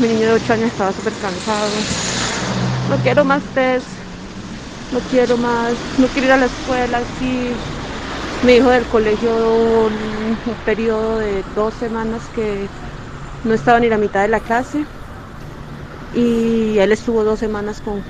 Mi niño de 8 años estaba súper cansado. No quiero más test. No quiero más. No quiero ir a la escuela. Sí. Mi hijo del colegio un, un periodo de dos semanas que no estaba ni la mitad de la clase. Y él estuvo dos semanas con,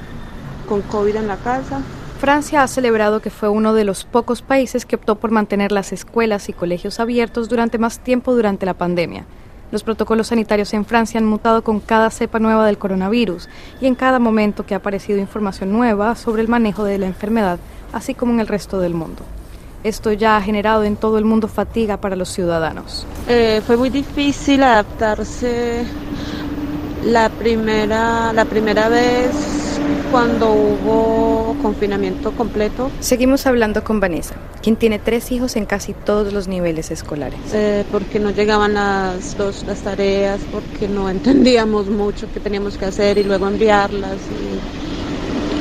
con COVID en la casa. Francia ha celebrado que fue uno de los pocos países que optó por mantener las escuelas y colegios abiertos durante más tiempo durante la pandemia. Los protocolos sanitarios en Francia han mutado con cada cepa nueva del coronavirus y en cada momento que ha aparecido información nueva sobre el manejo de la enfermedad, así como en el resto del mundo. Esto ya ha generado en todo el mundo fatiga para los ciudadanos. Eh, fue muy difícil adaptarse la primera, la primera vez cuando hubo confinamiento completo. Seguimos hablando con Vanessa, quien tiene tres hijos en casi todos los niveles escolares. Eh, porque no llegaban las, dos, las tareas, porque no entendíamos mucho qué teníamos que hacer y luego enviarlas.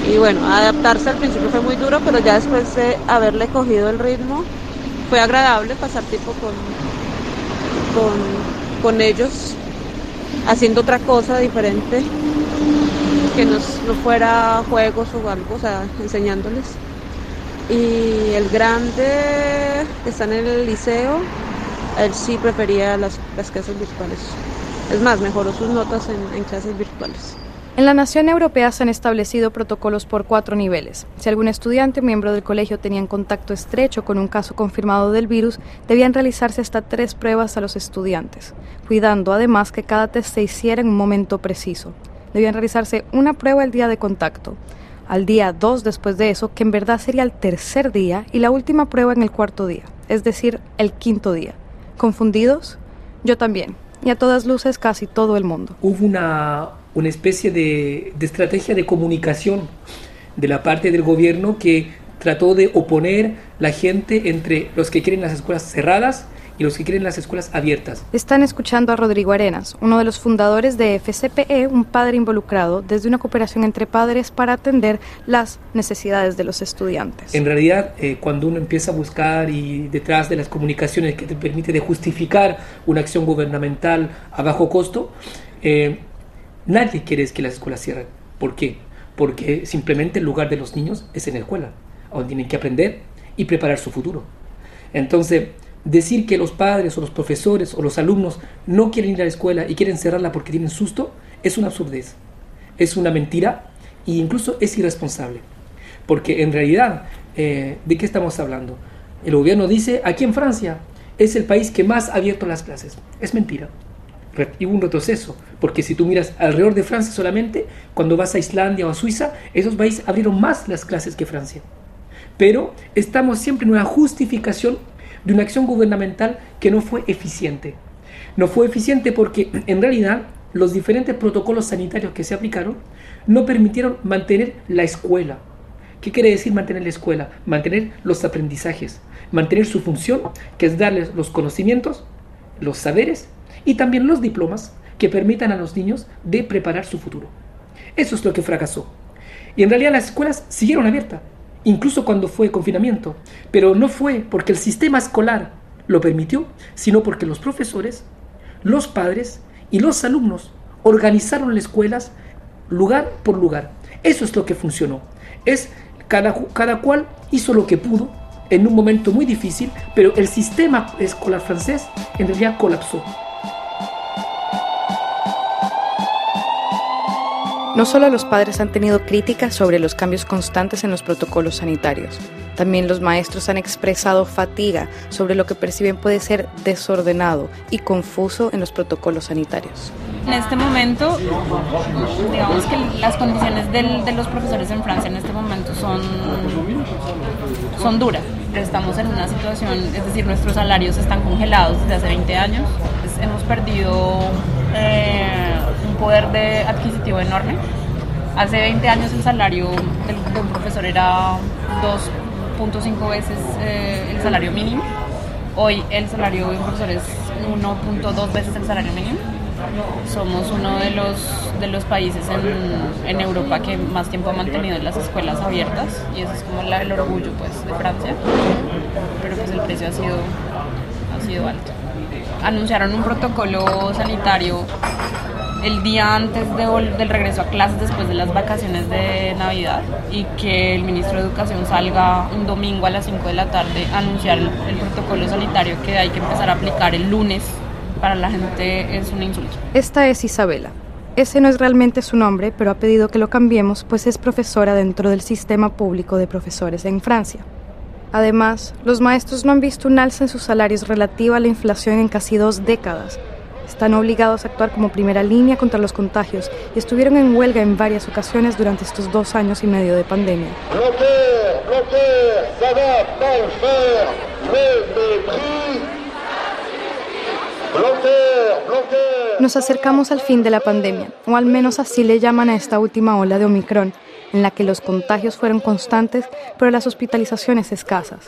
Y, y bueno, adaptarse al principio fue muy duro, pero ya después de haberle cogido el ritmo, fue agradable pasar tiempo con, con, con ellos haciendo otra cosa diferente que no fuera juegos o algo, o sea, enseñándoles. Y el grande que está en el liceo, él sí prefería las, las clases virtuales. Es más, mejoró sus notas en, en clases virtuales. En la nación europea se han establecido protocolos por cuatro niveles. Si algún estudiante o miembro del colegio tenía contacto estrecho con un caso confirmado del virus, debían realizarse hasta tres pruebas a los estudiantes, cuidando además que cada test se hiciera en un momento preciso. Debían realizarse una prueba el día de contacto, al día dos después de eso, que en verdad sería el tercer día, y la última prueba en el cuarto día, es decir, el quinto día. ¿Confundidos? Yo también, y a todas luces casi todo el mundo. Hubo una una especie de, de, estrategia de comunicación de la parte del gobierno que trató de oponer la gente entre los que quieren las escuelas cerradas y los que quieren las escuelas abiertas. Están escuchando a Rodrigo Arenas, uno de los fundadores de FCPE, un padre involucrado desde una cooperación entre padres para atender las necesidades de los estudiantes. En realidad, eh, cuando uno empieza a buscar y detrás de las comunicaciones que te permite de justificar una acción gubernamental a bajo costo, eh, Nadie quiere que las escuelas cierren. ¿Por qué? Porque simplemente el lugar de los niños es en la escuela, donde tienen que aprender y preparar su futuro. Entonces, decir que los padres o los profesores o los alumnos no quieren ir a la escuela y quieren cerrarla porque tienen susto es una absurdez, es una mentira e incluso es irresponsable. Porque en realidad, eh, ¿de qué estamos hablando? El gobierno dice, aquí en Francia es el país que más ha abierto las clases. Es mentira y hubo un retroceso, porque si tú miras alrededor de Francia solamente, cuando vas a Islandia o a Suiza, esos países abrieron más las clases que Francia. Pero estamos siempre en una justificación de una acción gubernamental que no fue eficiente. No fue eficiente porque en realidad los diferentes protocolos sanitarios que se aplicaron no permitieron mantener la escuela. ¿Qué quiere decir mantener la escuela? Mantener los aprendizajes, mantener su función, que es darles los conocimientos, los saberes y también los diplomas que permitan a los niños de preparar su futuro. Eso es lo que fracasó. Y en realidad las escuelas siguieron abiertas, incluso cuando fue confinamiento, pero no fue porque el sistema escolar lo permitió, sino porque los profesores, los padres y los alumnos organizaron las escuelas lugar por lugar. Eso es lo que funcionó. Es cada, cada cual hizo lo que pudo en un momento muy difícil, pero el sistema escolar francés en realidad colapsó. No solo los padres han tenido críticas sobre los cambios constantes en los protocolos sanitarios, también los maestros han expresado fatiga sobre lo que perciben puede ser desordenado y confuso en los protocolos sanitarios. En este momento, digamos que las condiciones de los profesores en Francia en este momento son, son duras. Estamos en una situación, es decir, nuestros salarios están congelados desde hace 20 años. Pues hemos perdido... Eh, un poder de adquisitivo enorme. Hace 20 años el salario de un profesor era 2.5 veces eh, el salario mínimo. Hoy el salario de un profesor es 1.2 veces el salario mínimo. Somos uno de los, de los países en, en, Europa que más tiempo ha mantenido las escuelas abiertas y eso es como la, el orgullo pues, de Francia. Pero pues el precio ha sido, sido alto. Anunciaron un protocolo sanitario el día antes del regreso a clases después de las vacaciones de Navidad y que el ministro de Educación salga un domingo a las 5 de la tarde a anunciar el, el protocolo sanitario que hay que empezar a aplicar el lunes para la gente es un insulto. Esta es Isabela. Ese no es realmente su nombre, pero ha pedido que lo cambiemos, pues es profesora dentro del sistema público de profesores en Francia. Además, los maestros no han visto un alza en sus salarios relativa a la inflación en casi dos décadas. Están obligados a actuar como primera línea contra los contagios y estuvieron en huelga en varias ocasiones durante estos dos años y medio de pandemia. Nos acercamos al fin de la pandemia, o al menos así le llaman a esta última ola de Omicron, en la que los contagios fueron constantes, pero las hospitalizaciones escasas.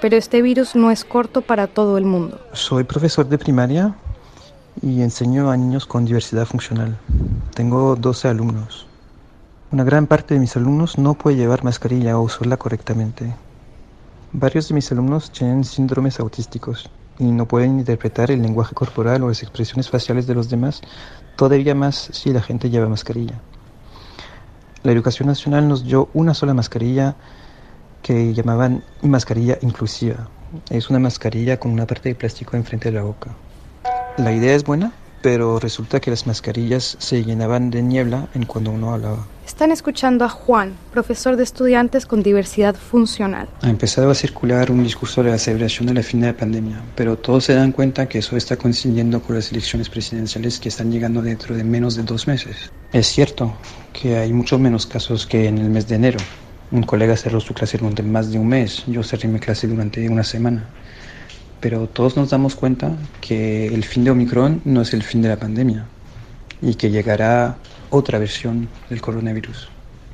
Pero este virus no es corto para todo el mundo. Soy profesor de primaria y enseño a niños con diversidad funcional. Tengo 12 alumnos. Una gran parte de mis alumnos no puede llevar mascarilla o usarla correctamente. Varios de mis alumnos tienen síndromes autísticos y no pueden interpretar el lenguaje corporal o las expresiones faciales de los demás, todavía más si la gente lleva mascarilla. La Educación Nacional nos dio una sola mascarilla que llamaban mascarilla inclusiva. Es una mascarilla con una parte de plástico enfrente de la boca. La idea es buena, pero resulta que las mascarillas se llenaban de niebla en cuando uno hablaba. Están escuchando a Juan, profesor de estudiantes con diversidad funcional. Ha empezado a circular un discurso de la celebración de la fin de la pandemia, pero todos se dan cuenta que eso está coincidiendo con las elecciones presidenciales que están llegando dentro de menos de dos meses. Es cierto que hay muchos menos casos que en el mes de enero. Un colega cerró su clase durante más de un mes, yo cerré mi clase durante una semana pero todos nos damos cuenta que el fin de Omicron no es el fin de la pandemia y que llegará otra versión del coronavirus.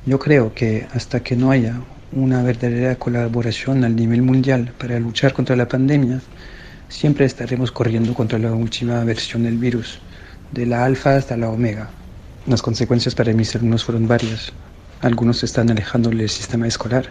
Yo creo que hasta que no haya una verdadera colaboración al nivel mundial para luchar contra la pandemia, siempre estaremos corriendo contra la última versión del virus, de la alfa hasta la omega. Las consecuencias para mis alumnos fueron varias. Algunos están alejando del sistema escolar,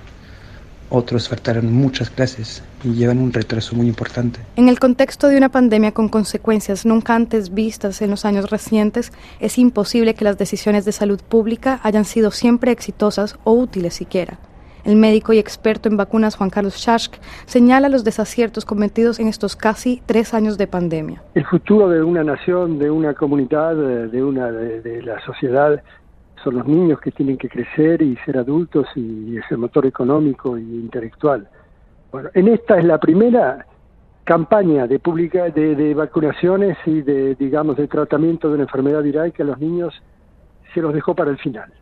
otros faltaron muchas clases y llevan un retraso muy importante. En el contexto de una pandemia con consecuencias nunca antes vistas en los años recientes, es imposible que las decisiones de salud pública hayan sido siempre exitosas o útiles siquiera. El médico y experto en vacunas Juan Carlos Schask señala los desaciertos cometidos en estos casi tres años de pandemia. El futuro de una nación, de una comunidad, de, una, de la sociedad son los niños que tienen que crecer y ser adultos y ese motor económico e intelectual. Bueno, en esta es la primera campaña de, publica, de, vacunaciones y de, digamos, de tratamiento de una enfermedad viral que a los niños se los dejó para el final.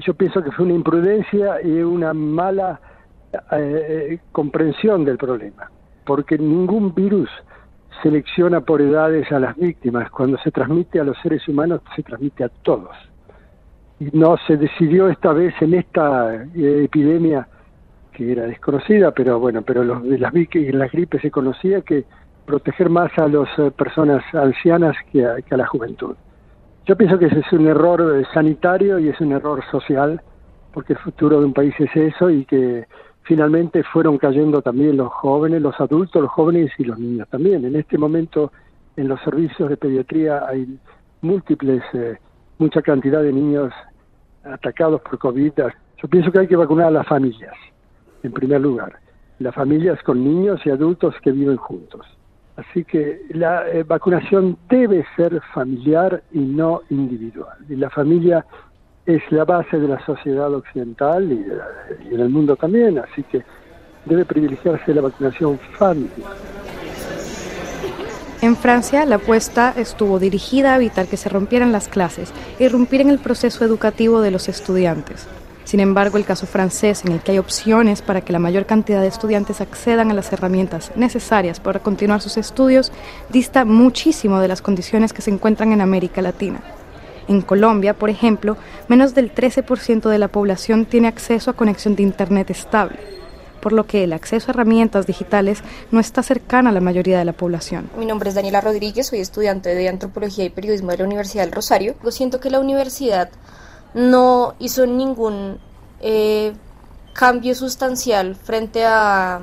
Yo pienso que fue una imprudencia y una mala eh, comprensión del problema, porque ningún virus selecciona por edades a las víctimas. Cuando se transmite a los seres humanos, se transmite a todos no se decidió esta vez en esta eh, epidemia que era desconocida, pero bueno, pero los, de las, en las gripes se conocía que proteger más a las eh, personas ancianas que a, que a, la juventud. Yo pienso que ese es un error eh, sanitario y es un error social, porque el futuro de un país es eso y que finalmente fueron cayendo también los jóvenes, los adultos, los jóvenes y los niños también. En este momento en los servicios de pediatría hay múltiples mucha cantidad de niños atacados por COVID. Yo pienso que hay que vacunar a las familias, en primer lugar. Las familias con niños y adultos que viven juntos. Así que la eh, vacunación debe ser familiar y no individual. Y la familia es la base de la sociedad occidental y, y en el mundo también, así que debe privilegiarse la vacunación familiar. En Francia, la apuesta estuvo dirigida a evitar que se rompieran las clases y irrumpir en el proceso educativo de los estudiantes. Sin embargo, el caso francés, en el que hay opciones para que la mayor cantidad de estudiantes accedan a las herramientas necesarias para continuar sus estudios, dista muchísimo de las condiciones que se encuentran en América Latina. En Colombia, por ejemplo, menos del 13% de la población tiene acceso a conexión de Internet estable por lo que el acceso a herramientas digitales no está cercana a la mayoría de la población. Mi nombre es Daniela Rodríguez, soy estudiante de Antropología y Periodismo de la Universidad del Rosario. Yo siento que la universidad no hizo ningún eh, cambio sustancial frente a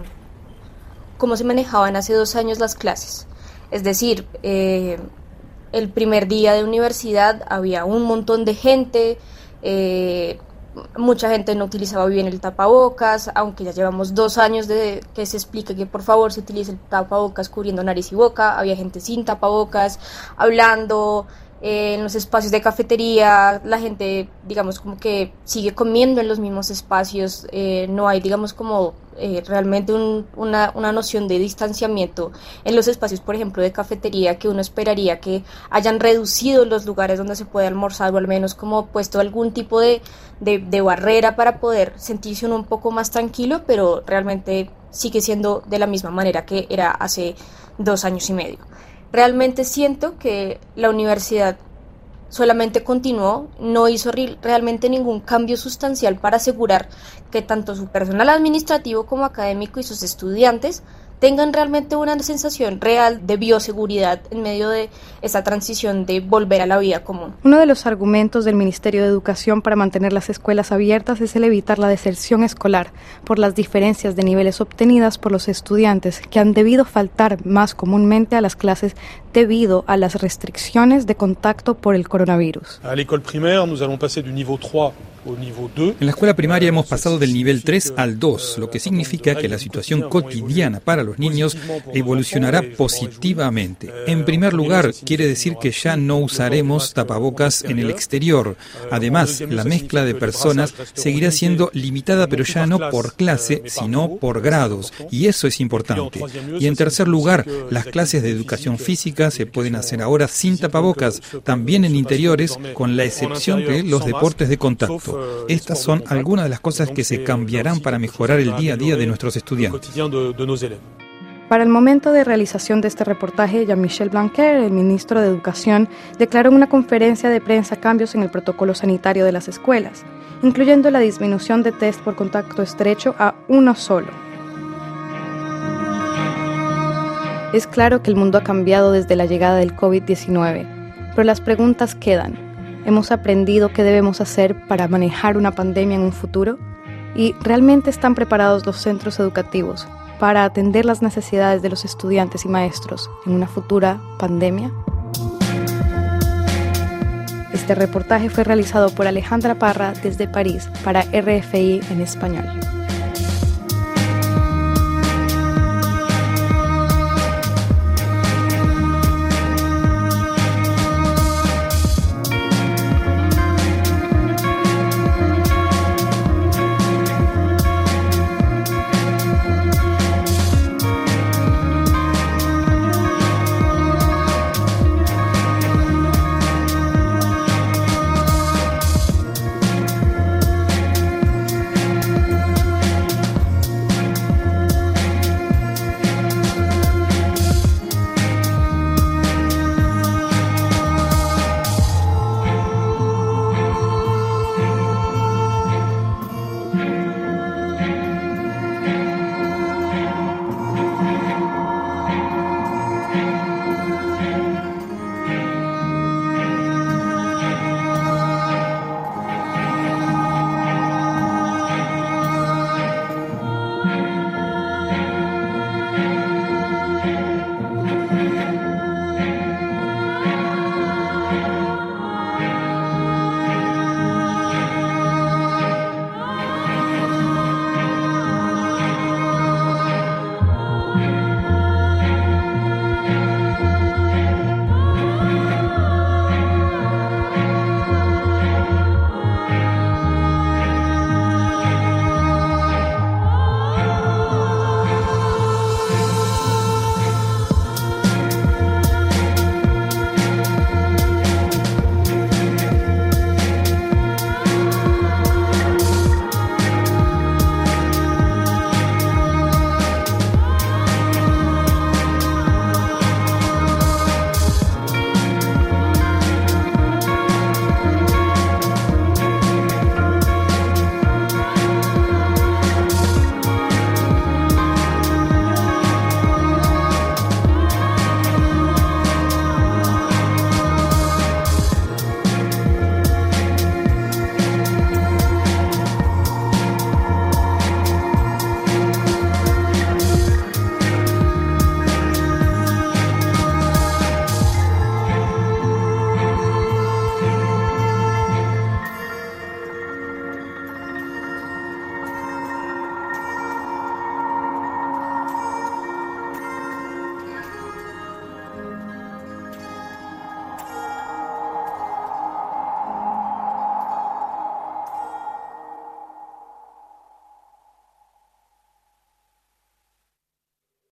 cómo se manejaban hace dos años las clases. Es decir, eh, el primer día de universidad había un montón de gente, eh, mucha gente no utilizaba bien el tapabocas, aunque ya llevamos dos años de que se explique que por favor se utilice el tapabocas cubriendo nariz y boca, había gente sin tapabocas, hablando, eh, en los espacios de cafetería, la gente, digamos, como que sigue comiendo en los mismos espacios, eh, no hay, digamos, como eh, realmente una, una, noción de distanciamiento en los espacios, por ejemplo, de cafetería, que uno esperaría que hayan reducido los lugares donde se puede almorzar o al menos como puesto algún tipo de, de, de barrera para poder sentirse uno un poco más tranquilo, pero realmente sigue siendo de la misma manera que era hace dos años y medio. Realmente siento que la universidad solamente continuó, no hizo realmente ningún cambio sustancial para asegurar que tanto su personal administrativo como académico y sus estudiantes tengan realmente una sensación real de bioseguridad en medio de esta transición de volver a la vida común. Uno de los argumentos del Ministerio de Educación para mantener las escuelas abiertas es el evitar la deserción escolar por las diferencias de niveles obtenidas por los estudiantes que han debido faltar más comúnmente a las clases debido a las restricciones de contacto por el coronavirus. A l'école primaire, nous allons passer du niveau 3 en la escuela primaria hemos pasado del nivel 3 al 2, lo que significa que la situación cotidiana para los niños evolucionará positivamente. En primer lugar, quiere decir que ya no usaremos tapabocas en el exterior. Además, la mezcla de personas seguirá siendo limitada, pero ya no por clase, sino por grados, y eso es importante. Y en tercer lugar, las clases de educación física se pueden hacer ahora sin tapabocas, también en interiores, con la excepción de los deportes de contacto. Estas son algunas de las cosas que se cambiarán para mejorar el día a día de nuestros estudiantes. Para el momento de realización de este reportaje, Jean-Michel Blanquer, el ministro de Educación, declaró en una conferencia de prensa cambios en el protocolo sanitario de las escuelas, incluyendo la disminución de test por contacto estrecho a uno solo. Es claro que el mundo ha cambiado desde la llegada del COVID-19, pero las preguntas quedan. ¿Hemos aprendido qué debemos hacer para manejar una pandemia en un futuro? ¿Y realmente están preparados los centros educativos para atender las necesidades de los estudiantes y maestros en una futura pandemia? Este reportaje fue realizado por Alejandra Parra desde París para RFI en español.